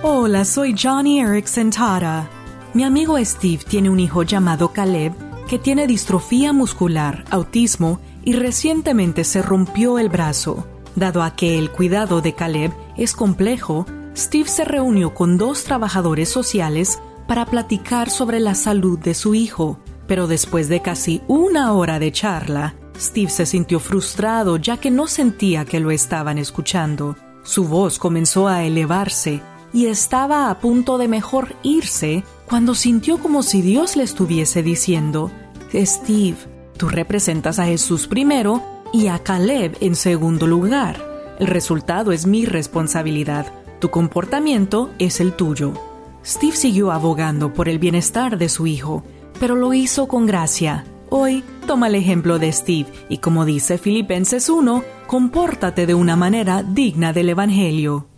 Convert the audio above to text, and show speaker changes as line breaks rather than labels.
Hola, soy Johnny Erickson Tara. Mi amigo Steve tiene un hijo llamado Caleb que tiene distrofía muscular, autismo y recientemente se rompió el brazo. Dado a que el cuidado de Caleb es complejo, Steve se reunió con dos trabajadores sociales para platicar sobre la salud de su hijo, pero después de casi una hora de charla, Steve se sintió frustrado ya que no sentía que lo estaban escuchando. Su voz comenzó a elevarse y estaba a punto de mejor irse cuando sintió como si Dios le estuviese diciendo, Steve, tú representas a Jesús primero y a Caleb en segundo lugar. El resultado es mi responsabilidad. Tu comportamiento es el tuyo. Steve siguió abogando por el bienestar de su hijo, pero lo hizo con gracia. Hoy toma el ejemplo de Steve y como dice Filipenses 1, compórtate de una manera digna del Evangelio.